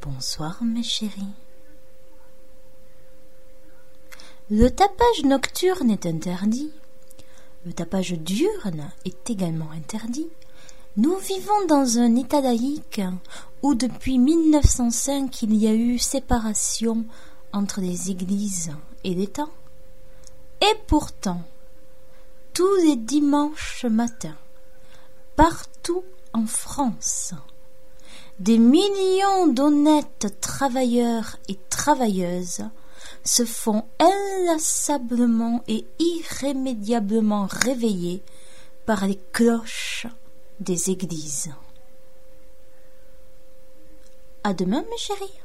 Bonsoir mes chéris. Le tapage nocturne est interdit. Le tapage diurne est également interdit. Nous vivons dans un état laïque où depuis 1905 il y a eu séparation entre les églises et l'État. Et pourtant, tous les dimanches matins, partout en France, des millions d'honnêtes travailleurs et travailleuses se font inlassablement et irrémédiablement réveiller par les cloches des églises. À demain, mes chéris.